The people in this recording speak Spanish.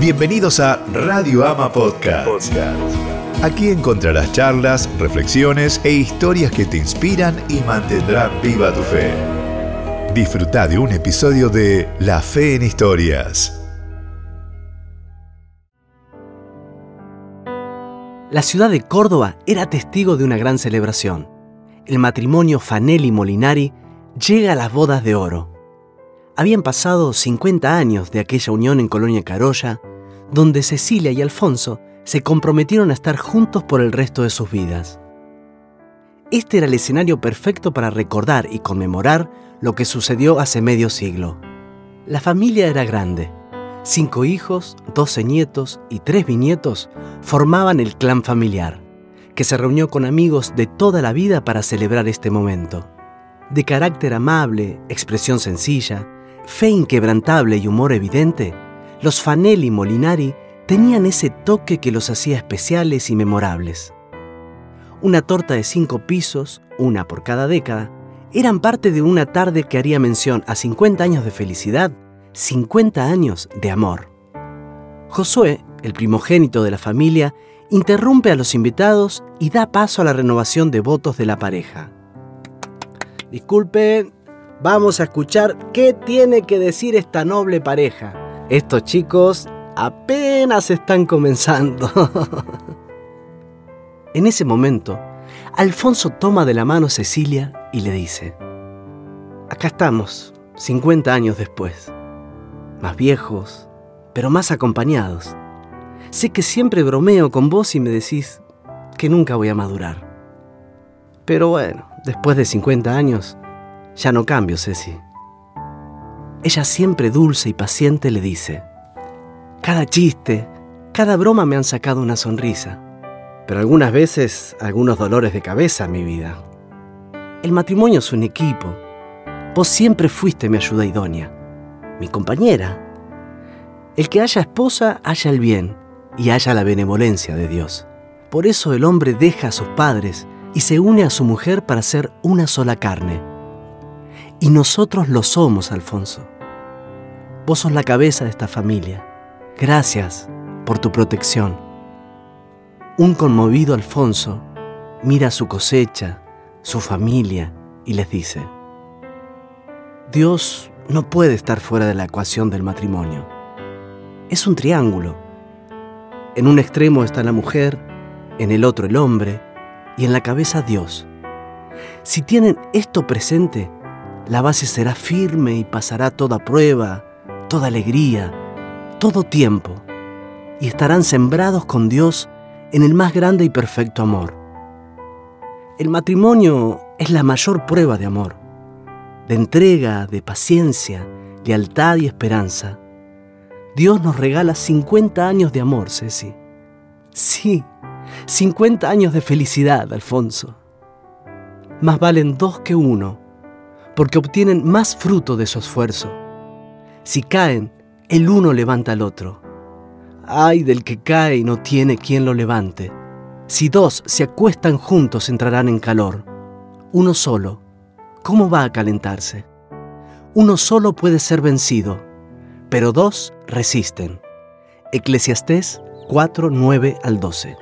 Bienvenidos a Radio Ama Podcast. Aquí encontrarás charlas, reflexiones e historias que te inspiran y mantendrán viva tu fe. Disfruta de un episodio de La Fe en Historias. La ciudad de Córdoba era testigo de una gran celebración. El matrimonio Fanelli Molinari llega a las bodas de oro. Habían pasado 50 años de aquella unión en Colonia Carolla, donde Cecilia y Alfonso se comprometieron a estar juntos por el resto de sus vidas. Este era el escenario perfecto para recordar y conmemorar lo que sucedió hace medio siglo. La familia era grande Cinco hijos, doce nietos y tres bisnietos formaban el clan familiar, que se reunió con amigos de toda la vida para celebrar este momento. De carácter amable, expresión sencilla, fe inquebrantable y humor evidente, los Fanelli Molinari tenían ese toque que los hacía especiales y memorables. Una torta de cinco pisos, una por cada década, eran parte de una tarde que haría mención a 50 años de felicidad 50 años de amor. Josué, el primogénito de la familia, interrumpe a los invitados y da paso a la renovación de votos de la pareja. Disculpen, vamos a escuchar qué tiene que decir esta noble pareja. Estos chicos apenas están comenzando. en ese momento, Alfonso toma de la mano a Cecilia y le dice, acá estamos, 50 años después más viejos, pero más acompañados. Sé que siempre bromeo con vos y me decís que nunca voy a madurar. Pero bueno, después de 50 años, ya no cambio, Ceci. Ella siempre dulce y paciente le dice, cada chiste, cada broma me han sacado una sonrisa, pero algunas veces algunos dolores de cabeza en mi vida. El matrimonio es un equipo. Vos siempre fuiste mi ayuda idónea mi compañera. El que haya esposa, haya el bien y haya la benevolencia de Dios. Por eso el hombre deja a sus padres y se une a su mujer para ser una sola carne. Y nosotros lo somos, Alfonso. Vos sos la cabeza de esta familia. Gracias por tu protección. Un conmovido Alfonso mira su cosecha, su familia y les dice, Dios no puede estar fuera de la ecuación del matrimonio. Es un triángulo. En un extremo está la mujer, en el otro el hombre y en la cabeza Dios. Si tienen esto presente, la base será firme y pasará toda prueba, toda alegría, todo tiempo, y estarán sembrados con Dios en el más grande y perfecto amor. El matrimonio es la mayor prueba de amor de entrega, de paciencia, lealtad y esperanza. Dios nos regala 50 años de amor, Ceci. Sí, 50 años de felicidad, Alfonso. Más valen dos que uno, porque obtienen más fruto de su esfuerzo. Si caen, el uno levanta al otro. Ay del que cae y no tiene quien lo levante. Si dos se acuestan juntos entrarán en calor. Uno solo ¿cómo va a calentarse? Uno solo puede ser vencido, pero dos resisten. Eclesiastés 4, 9 al 12.